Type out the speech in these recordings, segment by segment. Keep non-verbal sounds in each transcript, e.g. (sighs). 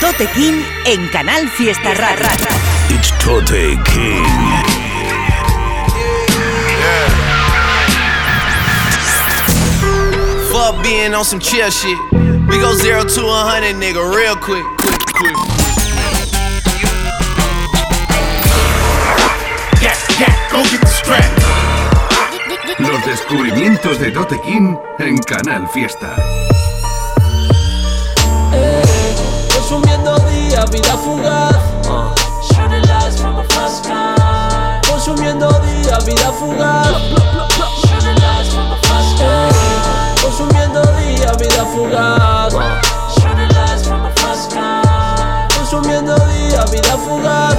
Tote King en Canal Fiesta Rara. It's Tote King. Fuck being on some chill shit. We go zero to a hundred, nigga, real quick, quick, quick. Yeah, yeah, go get the strap. Los descubrimientos de Tote King en Canal Fiesta. Vida fugaz. Consumiendo día, vida fugaz. Consumiendo día, vida fugaz.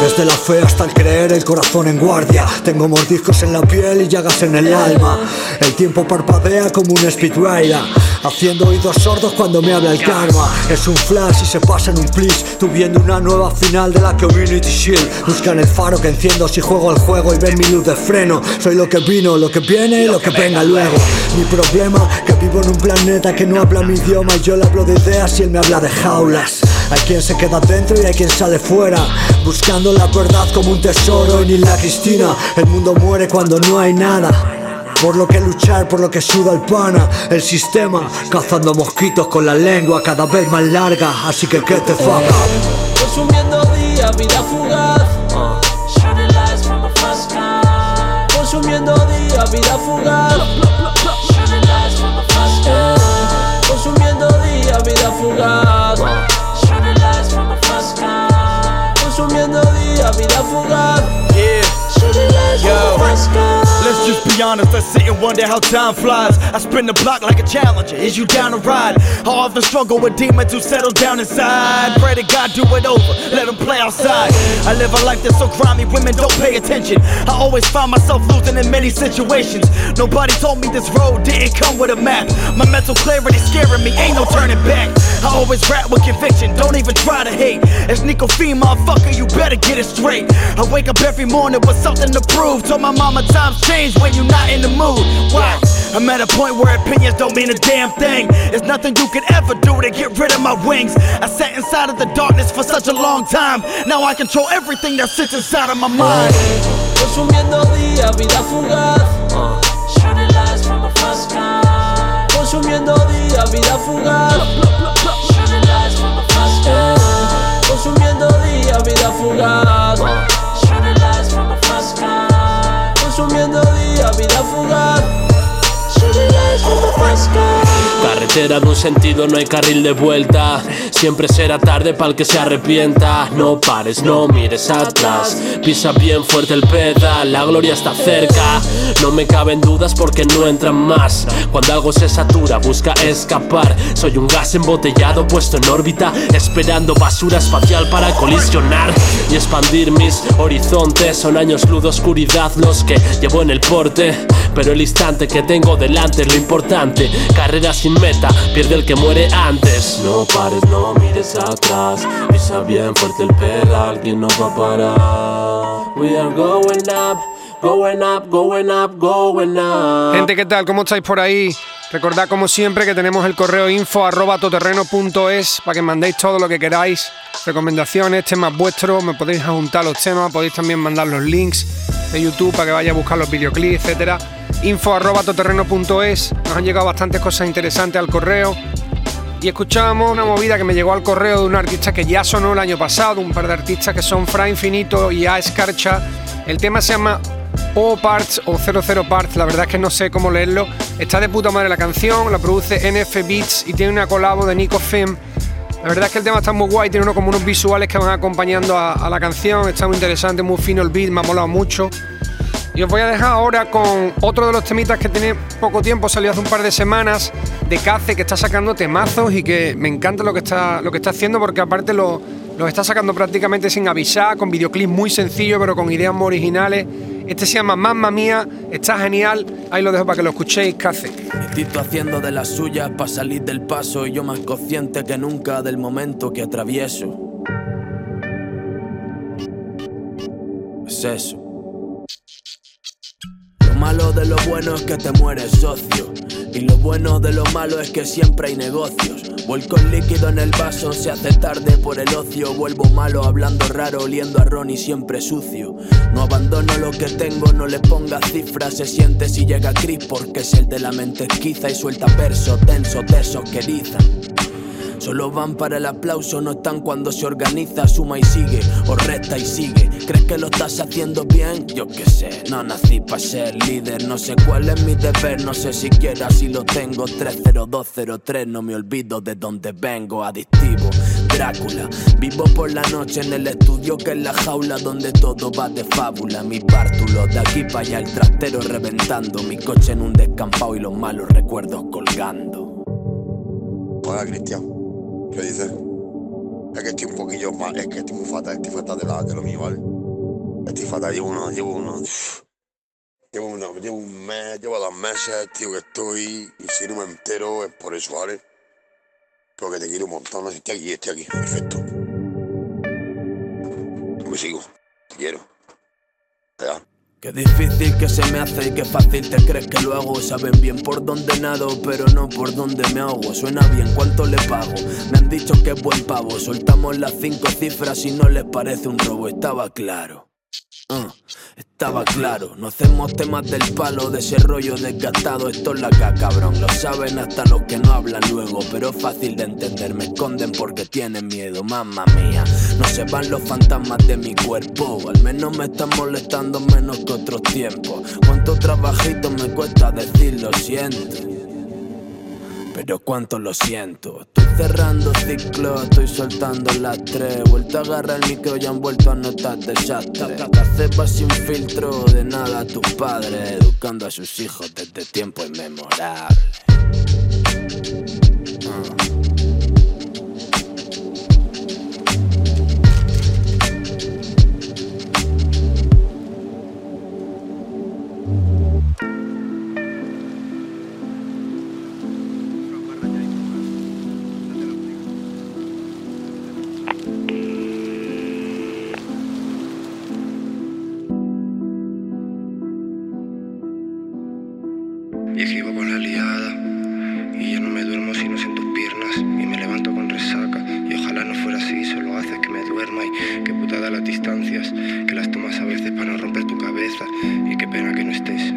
Desde la fe hasta el creer, el corazón en guardia. Tengo mordiscos en la piel y llagas en el alma. El tiempo parpadea como un speedrider. Haciendo oídos sordos cuando me habla el karma. Es un flash y se pasa en un please. Tú viendo una nueva final de la Community Shield. Buscan el faro que enciendo si juego el juego y ven mi luz de freno. Soy lo que vino, lo que viene y lo que venga luego. Mi problema, que vivo en un planeta que no habla mi idioma. Y yo le hablo de ideas y él me habla de jaulas. Hay quien se queda dentro y hay quien sale fuera Buscando la verdad como un tesoro y ni la Cristina El mundo muere cuando no hay nada por lo que luchar, por lo que suda el pana El sistema, cazando mosquitos con la lengua cada vez más larga Así que que te up Consumiendo día, vida fugaz. Consumiendo día, vida fugaz. Consumiendo día, vida fugaz. Honest, let's sit and wonder how time flies. I spin the block like a challenger. Is you down to ride? I often struggle with demons who settle down inside. Pray to God do it over, let them play outside. I live a life that's so grimy, women don't pay attention. I always find myself losing in many situations. Nobody told me this road didn't come with a map. My mental clarity scaring me, ain't no turning back. I always rap with conviction, don't even try to hate. It's Nico Fee, motherfucker, you better get it straight. I wake up every morning with something to prove. Told my mama times change when you're not in the mood. Why? I'm at a point where opinions don't mean a damn thing. There's nothing you can ever do to get rid of my wings. I sat inside of the darkness for such a long time. Now I control everything that sits inside of my mind. Consumiendo día, vida fugaz. Consumiendo día, vida fugaz. Consumiendo día, vida fugaz. I'll be love for from the first girl. Carretera de un sentido, no hay carril de vuelta. Siempre será tarde para el que se arrepienta. No pares, no mires atrás. Pisa bien fuerte el pedal, la gloria está cerca. No me caben dudas porque no entran más. Cuando algo se satura, busca escapar. Soy un gas embotellado puesto en órbita, esperando basura espacial para colisionar y expandir mis horizontes. Son años luz, oscuridad los que llevo en el porte. Pero el instante que tengo delante es lo importante. Carrera sin meta, pierde el que muere antes. No pares, no mires atrás. Pisa bien fuerte el pedal, que no va a parar. We are going up, going up, going up, going up. Gente, ¿qué tal? ¿Cómo estáis por ahí? Recordad como siempre que tenemos el correo info arroba toterreno.es para que mandéis todo lo que queráis, recomendaciones, temas vuestros, me podéis juntar los temas, podéis también mandar los links de YouTube para que vaya a buscar los videoclips, etcétera. Info arroba nos han llegado bastantes cosas interesantes al correo. Y escuchábamos una movida que me llegó al correo de un artista que ya sonó el año pasado, un par de artistas que son Fra Infinito y A Escarcha. El tema se llama O Parts o 00 Parts, la verdad es que no sé cómo leerlo. Está de puta madre la canción, la produce NF Beats y tiene una colabo de Nico Fem. La verdad es que el tema está muy guay, tiene uno como unos visuales que van acompañando a, a la canción, está muy interesante, muy fino el beat, me ha molado mucho. Y os voy a dejar ahora con otro de los temitas que tiene poco tiempo, salió hace un par de semanas, de Cace, que está sacando temazos y que me encanta lo que está, lo que está haciendo porque aparte lo, los está sacando prácticamente sin avisar, con videoclips muy sencillos pero con ideas muy originales. Este se llama Mamma Mía, está genial, ahí lo dejo para que lo escuchéis, Cace. Tito haciendo de las suyas para salir del paso y yo más consciente que nunca del momento que atravieso. Es eso. Lo malo de lo bueno es que te mueres socio. Y lo bueno de lo malo es que siempre hay negocios. Vuelco el líquido en el vaso, se hace tarde por el ocio. Vuelvo malo, hablando raro, oliendo a Ron y siempre sucio. No abandono lo que tengo, no le ponga cifras. Se siente si llega Chris porque es el de la mente esquiza y suelta verso tenso, tesos que erizan. Solo van para el aplauso, no están cuando se organiza, suma y sigue, o resta y sigue. ¿Crees que lo estás haciendo bien? Yo qué sé, no nací para ser líder, no sé cuál es mi deber, no sé siquiera si lo tengo. 30203, no me olvido de dónde vengo, adictivo. Drácula, vivo por la noche en el estudio que es la jaula donde todo va de fábula. Mi bártulo, de aquí para allá el trastero reventando, mi coche en un descampado y los malos recuerdos colgando. Hola Cristian. ¿Qué dices? Es que estoy un poquillo más, es que estoy muy fatal, estoy fatal de, la, lo mío, ¿vale? Estoy fatal, llevo uno, llevo uno. (sighs) Llevo, uno, llevo un mes, llevo dos meses, tío, que estoy. Y si no me entero es por eso, ¿vale? Porque te quiero un montón, no sé, estoy aquí, estoy aquí, perfecto. Me sigo, te quiero. Qué difícil que se me hace y qué fácil te crees que lo hago. Saben bien por dónde nado, pero no por dónde me ahogo. Suena bien, ¿cuánto le pago? Me han dicho que es buen pavo. Soltamos las cinco cifras y no les parece un robo, estaba claro. Uh, estaba claro, no hacemos temas del palo, de ese rollo desgastado. Esto es la caca, cabrón. Lo saben hasta los que no hablan luego, pero es fácil de entender. Me esconden porque tienen miedo, mamma mía. No se van los fantasmas de mi cuerpo, al menos me están molestando menos que otros tiempos. Cuánto trabajito me cuesta decir lo siento. Pero cuánto lo siento. Estoy cerrando ciclos, estoy soltando las tres. Vuelto a agarrar el micro y han vuelto a notar desastre. Caceba sin filtro, de nada a tus padres. Educando a sus hijos desde tiempo inmemorable. Y ya no me duermo si no tus piernas. Y me levanto con resaca. Y ojalá no fuera así, solo haces que me duerma. Y qué putada las distancias. Que las tomas a veces para no romper tu cabeza. Y qué pena que no estés.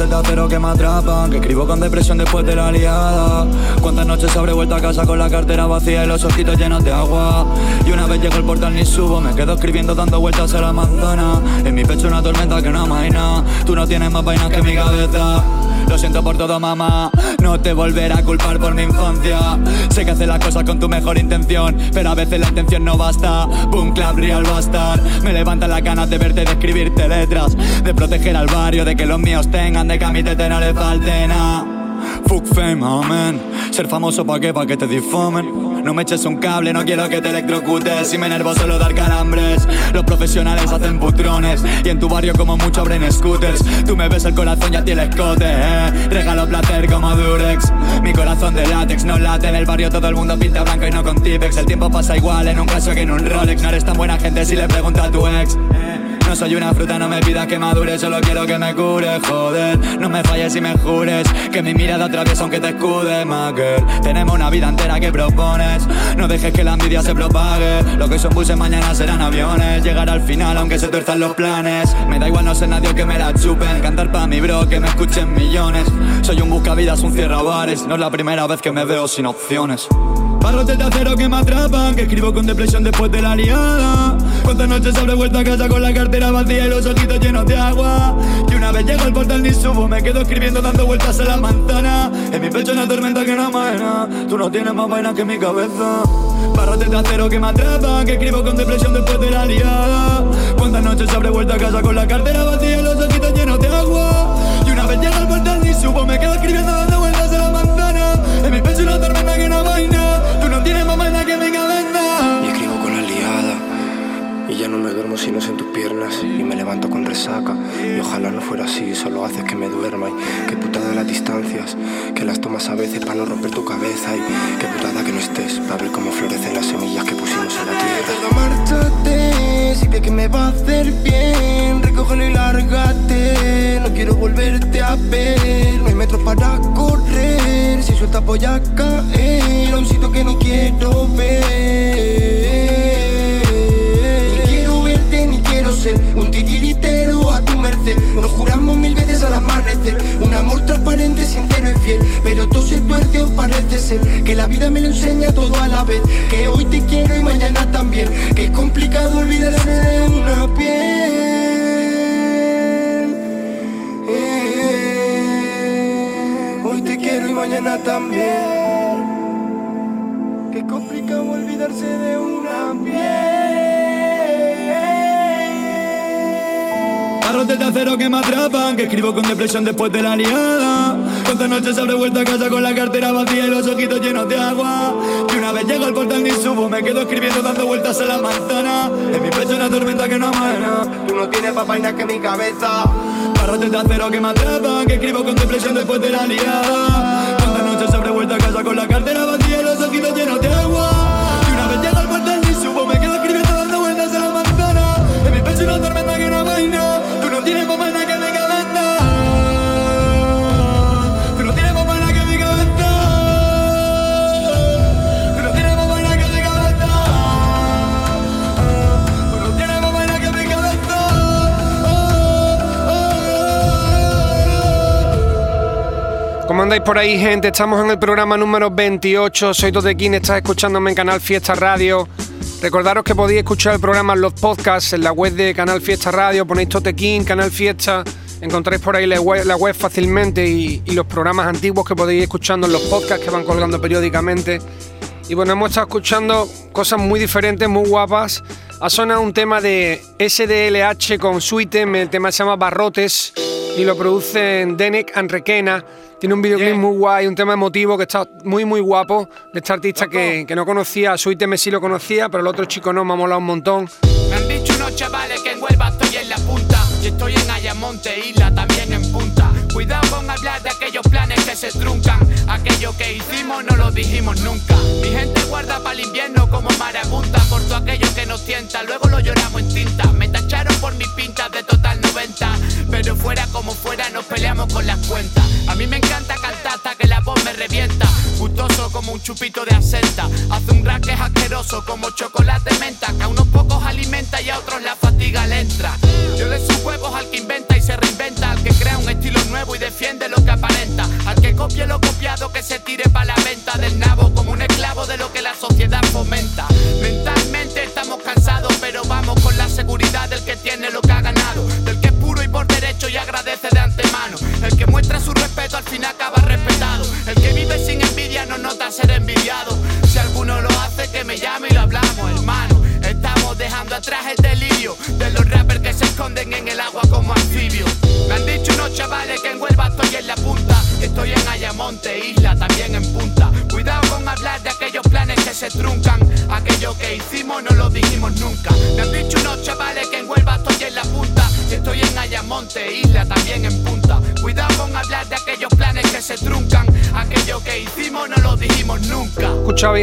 Acero que me atrapan, que escribo con depresión después de la liada. Cuántas noches habré vuelto a casa con la cartera vacía y los ojitos llenos de agua. Y una vez llego al portal ni subo, me quedo escribiendo dando vueltas a la manzana. En mi pecho una tormenta que no amaina. Tú no tienes más vainas que mi cabeza. Lo siento por todo, mamá. No te volveré a culpar por mi infancia. Sé que haces las cosas con tu mejor intención, pero a veces la intención no basta. Boom, clap, real bastard. Me levantan las ganas de verte, de escribirte letras, de proteger al barrio, de que los míos tengan, de que a mi tete no le falte nada. Fuck fame, amen. Ser famoso pa' qué, pa' que te difamen. No me eches un cable, no quiero que te electrocutes. Si me enervo solo dar calambres. Los profesionales hacen putrones. Y en tu barrio como mucho abren scooters. Tú me ves el corazón y a ti el escote, eh. Regalo placer como Durex. Mi corazón de látex no late. En el barrio todo el mundo pinta blanco y no con Tipex. El tiempo pasa igual en un caso que en un Rolex. No eres tan buena gente si le pregunto a tu ex. No soy una fruta, no me pidas que madure, solo quiero que me cure, joder. No me falles y me jures que mi mirada atraviesa aunque te escude, girl. Tenemos una vida entera que propones, no dejes que la envidia se propague. Lo que son buses, mañana serán aviones. Llegar al final aunque se tuerzan los planes. Me da igual, no sé nadie que me la chupen. Cantar pa' mi bro, que me escuchen millones. Soy un buscavidas, un cierra bares. No es la primera vez que me veo sin opciones. Barrotes de acero que me atrapan, que escribo con depresión después de la liada. Cuántas noches habré vuelto a casa con la cartera vacía y los ojitos llenos de agua. Y una vez llego al portal ni subo, me quedo escribiendo dando vueltas a la manzana. En mi pecho una tormenta que no amaina, tú no tienes más vaina que mi cabeza. Barrotes de acero que me atrapan, que escribo con depresión después de la liada. Cuántas noches habré vuelto a casa con la cartera vacía y los ojitos llenos de agua. Y una vez llego al portal ni subo, me quedo escribiendo ya no me duermo si no es en tus piernas. Y me levanto con resaca. Y ojalá no fuera así, solo haces que me duerma. Y qué putada las distancias, que las tomas a veces para no romper tu cabeza. Y qué putada que no estés, para ver cómo florecen las semillas que pusimos en la tierra. Márchate principio que me va a hacer bien. Recógelo y lárgate. No quiero volverte a ver. No hay metros para correr. Si suelta voy a caer. A un sitio que no quiero ver. Ser un titiritero a tu merced. Nos juramos mil veces al amanecer. Un amor transparente, sincero y fiel. Pero todo se tuerce o parece ser. Que la vida me lo enseña todo a la vez. Que hoy te quiero y mañana también. Que es complicado olvidarse de una piel. Eh, Hoy te quiero y mañana también. Que es complicado olvidarse de una piel. Barrotes de acero que me atrapan, que escribo con depresión después de la liada. Cuántas noches habré vuelto a casa con la cartera vacía y los ojitos llenos de agua. Y una vez llego al portal ni subo, me quedo escribiendo dando vueltas en la manzana. En mi pecho una tormenta que no amana. Tú no tienes nada que mi cabeza. Barrotes de acero que me atrapan, que escribo con depresión después de la liada. Cuántas noches habré vuelto a casa con la cartera vacía y los ojitos andáis por ahí, gente? Estamos en el programa número 28. Soy Totequín, estás escuchándome en Canal Fiesta Radio. Recordaros que podéis escuchar el programa en los podcasts en la web de Canal Fiesta Radio. Ponéis Totequín, Canal Fiesta. Encontráis por ahí la web, la web fácilmente y, y los programas antiguos que podéis ir escuchando en los podcasts que van colgando periódicamente. Y bueno, hemos estado escuchando cosas muy diferentes, muy guapas. Ha sonado un tema de SDLH con Sweetem, el tema se llama Barrotes y lo producen Denek Anrequena. Tiene un videoclip muy guay, un tema emotivo que está muy, muy guapo de este artista que, que no conocía. A Sweetem sí lo conocía, pero el otro chico no, me ha molado un montón. Me han dicho unos chavales que en Huelva estoy en la punta Y estoy en Ayamonte, isla también en punta Cuidado con hablar de aquellos planes que se truncan Aquello que hicimos no lo dijimos nunca. Mi gente guarda para el invierno como marabunta Por todo aquello que nos tienta, luego lo lloramos en tinta. Me tacharon por mis pintas de total 90 Pero fuera como fuera nos peleamos con las cuentas. A mí me encanta cantar hasta que la voz me revienta. Gustoso como un chupito de asenta. Hace un rap que asqueroso como chocolate menta Que a unos pocos alimenta y a otros la fatiga le entra. Yo le subo huevos al que inventa y se reinventa Al que crea un estilo nuevo y defiende lo que aparenta copie lo copiado que se tire para la venta Del nabo como un esclavo de lo que la sociedad fomenta. Mentalmente estamos cansados pero vamos con la seguridad del que tiene lo que ha ganado Del que es puro y por derecho y agradece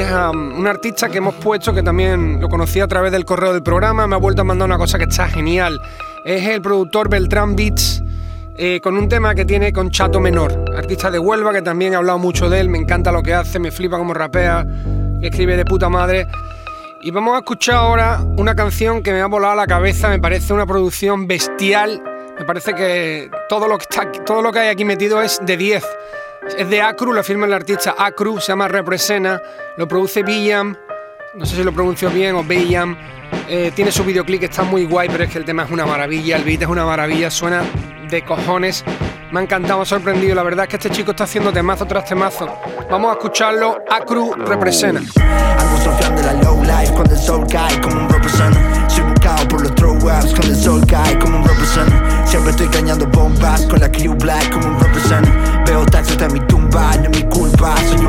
a um, un artista que hemos puesto que también lo conocí a través del correo del programa. Me ha vuelto a mandar una cosa que está genial. Es el productor Beltrán Beats. eh, con un tema que tiene con Chato Menor, artista de Huelva que también he hablado mucho de él, me encanta lo que hace, me flipa como rapea, escribe de puta madre. Y vamos a escuchar ahora una canción que me ha volado la cabeza, me parece una producción bestial, me parece que todo lo que, está, todo lo que hay aquí metido es de 10. Es de Acru, lo firma el artista Acru, se llama Represena, lo produce Billam, no sé si lo pronuncio bien, o Billam. Eh, tiene su videoclip está muy guay, pero es que el tema es una maravilla, el beat es una maravilla, suena de cojones. Me ha encantado, me ha sorprendido. La verdad es que este chico está haciendo temazo tras temazo. Vamos a escucharlo. Acru Represena. La low life el como un por los throw ups el sol cae como un Siempre estoy cañando con la como un represent En mi tumba, no es mi culpa, soy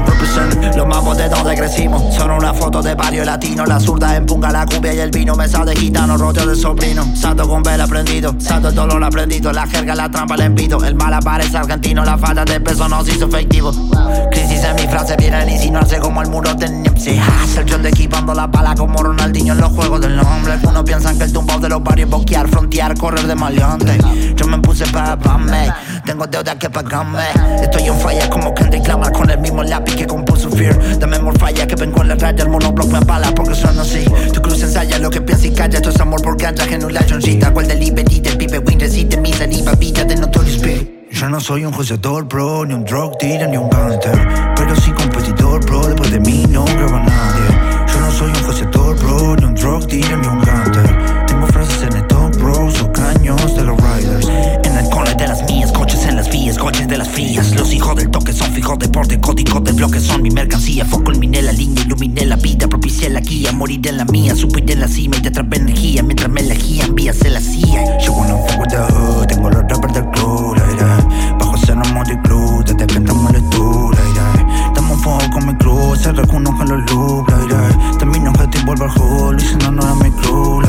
mamos de donde crecimos son una foto de barrio la latino, la zurda empunga la cumbia y el vino, mesa de gitano, rollo de sobrino. Santo con vela prendido, santo el dolor aprendido, la jerga, la trampa, el envido. El mal aparece argentino, la falta de peso nos hizo efectivo. Crisis en mi frase viene a insinuarse como el muro de Nipsey El de equipando la bala como Ronaldinho en los juegos del nombre. Algunos piensan que el tumbao de los barrios boquear, frontear, correr de maleante. Yo me puse para pagarme, tengo deuda que pagarme. Estoy en falla como Kendrick Lamar con el mismo lápiz que compuso Fear. Dame more falla que vengo en la raya, el monoblock me apala porque son así. Tu cruz ensaya lo que piensa y calla, esto es amor por ganja, genulationcita. Cual delivery del pipe, win resiste mi saliva, vida de notorious spirit. Yo no soy un joseador, bro, ni un drug dealer, ni un gangster. Pero sí competidor, bro, después de mí no graba nadie. Yo no soy un joseador, bro, ni un drug dealer, ni un gangster. Tengo frases en el top, bro, o caños de los riders. En el cole de las mías, en las vías, coches de las frías. Los hijos del toque son fijos deporte, código de bloques son mi mercancía. Foco ilminé la línea, iluminé la vida, propicié la guía. Moriré en la mía, subiré en la cima y te atrapé energía. Mientras me elegían, vías se la CIA. Yo wanna fuck with the hood, tengo los rappers del club, la idea. Bajo cero de club, desde que entramos en el tour, la idea. Estamos fuego con mi cruz, se reúnen con los loops, la idea. Termino al hood, y si no, no era mi club.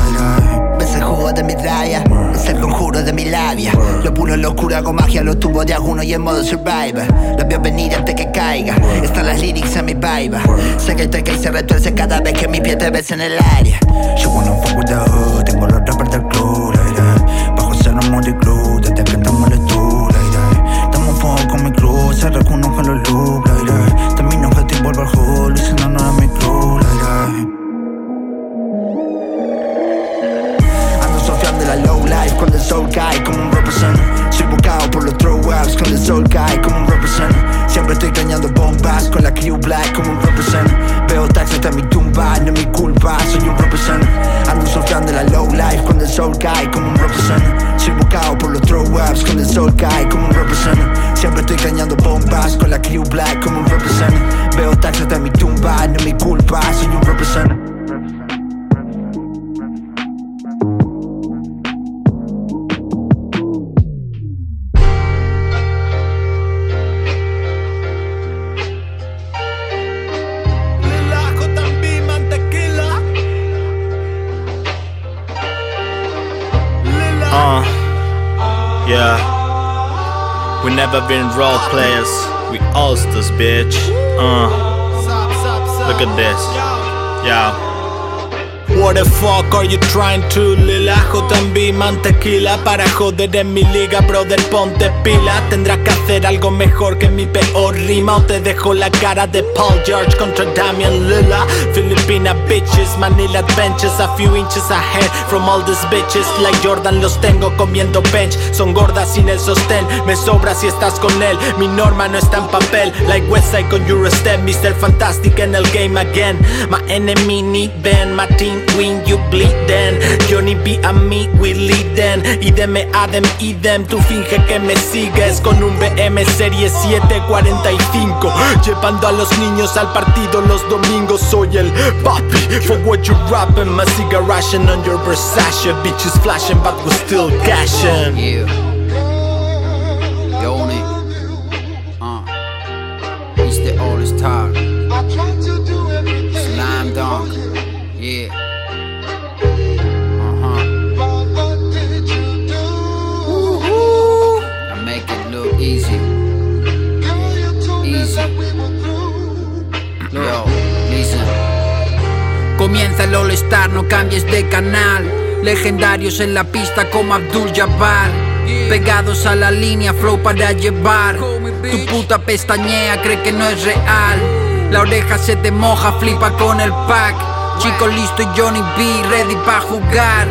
Ves el jugo de mi raya, es el conjuro de mi labia. Lo puro en locura con magia, los tubos de alguno y en modo survivor. La veo venir antes que caiga, están las lyrics en mi vibe. Sé que estoy que se retuerce cada vez que mi pie te ves en el área. Yo with the hood, tengo los rappers del club. Bajo cero de club, desde que estamos never been role players. We ulsters, bitch. Uh, look at this. Yeah. What the fuck are you trying to Lila JB mantequila para joder en mi liga brother ponte pila. Tendrás que hacer algo mejor que mi peor rima O te dejo la cara de Paul George contra Damian Lila Filipina bitches, Manila benches A few inches ahead from all these bitches. Like Jordan los tengo comiendo bench. Son gordas sin el sostén Me sobra si estás con él. Mi norma no está en papel Like Westside con Eurostep Mr. Fantastic en el game again. My enemy need Ben My team win, you bleed then Johnny B a mí, we lead then Idem Adam, idem Tú finge que me sigues Con un BM Serie 745 Llevando a los niños al partido los domingos Soy el papi For what you rapping My cigar ration on your Versace Bitches flashing but we still cashing Yeah. Yoni. Uh. He's the all star. Comienza el All Star, no cambies de canal. Legendarios en la pista como Abdul Jabbar. Pegados a la línea, flow para llevar. Tu puta pestañea cree que no es real. La oreja se te moja, flipa con el pack. Chico listo y Johnny B, ready pa' jugar.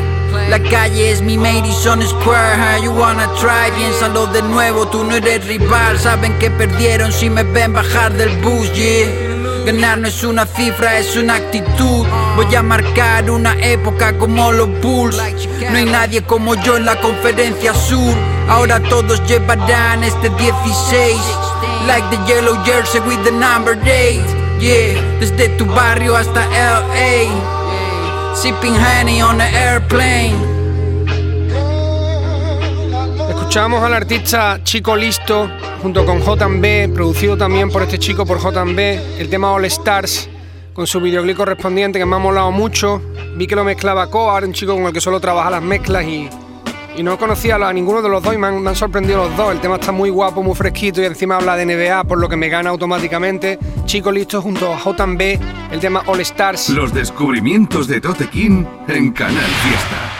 La calle es mi Madison Square, how you wanna try? Piénsalo de nuevo, tú no eres rival. Saben que perdieron si me ven bajar del bus, yeah. Ganar no es una cifra, es una actitud. Voy a marcar una época como los Bulls. No hay nadie como yo en la conferencia sur. Ahora todos llevarán este 16. Like the yellow jersey with the number 8. Yeah, desde tu barrio hasta LA. Sipping honey on the airplane. Escuchamos al artista Chico Listo junto con JB, producido también por este chico por JB, el tema All Stars con su videoclip correspondiente que me ha molado mucho. Vi que lo mezclaba Coar, un chico con el que solo trabaja las mezclas y, y no conocía a ninguno de los dos y me han, sorprendido los dos. El tema está muy guapo, muy fresquito y encima habla de NBA, por lo que me gana automáticamente. Chico listo junto a J&B, el tema All Stars. Los descubrimientos de Tote King en Canal Fiesta.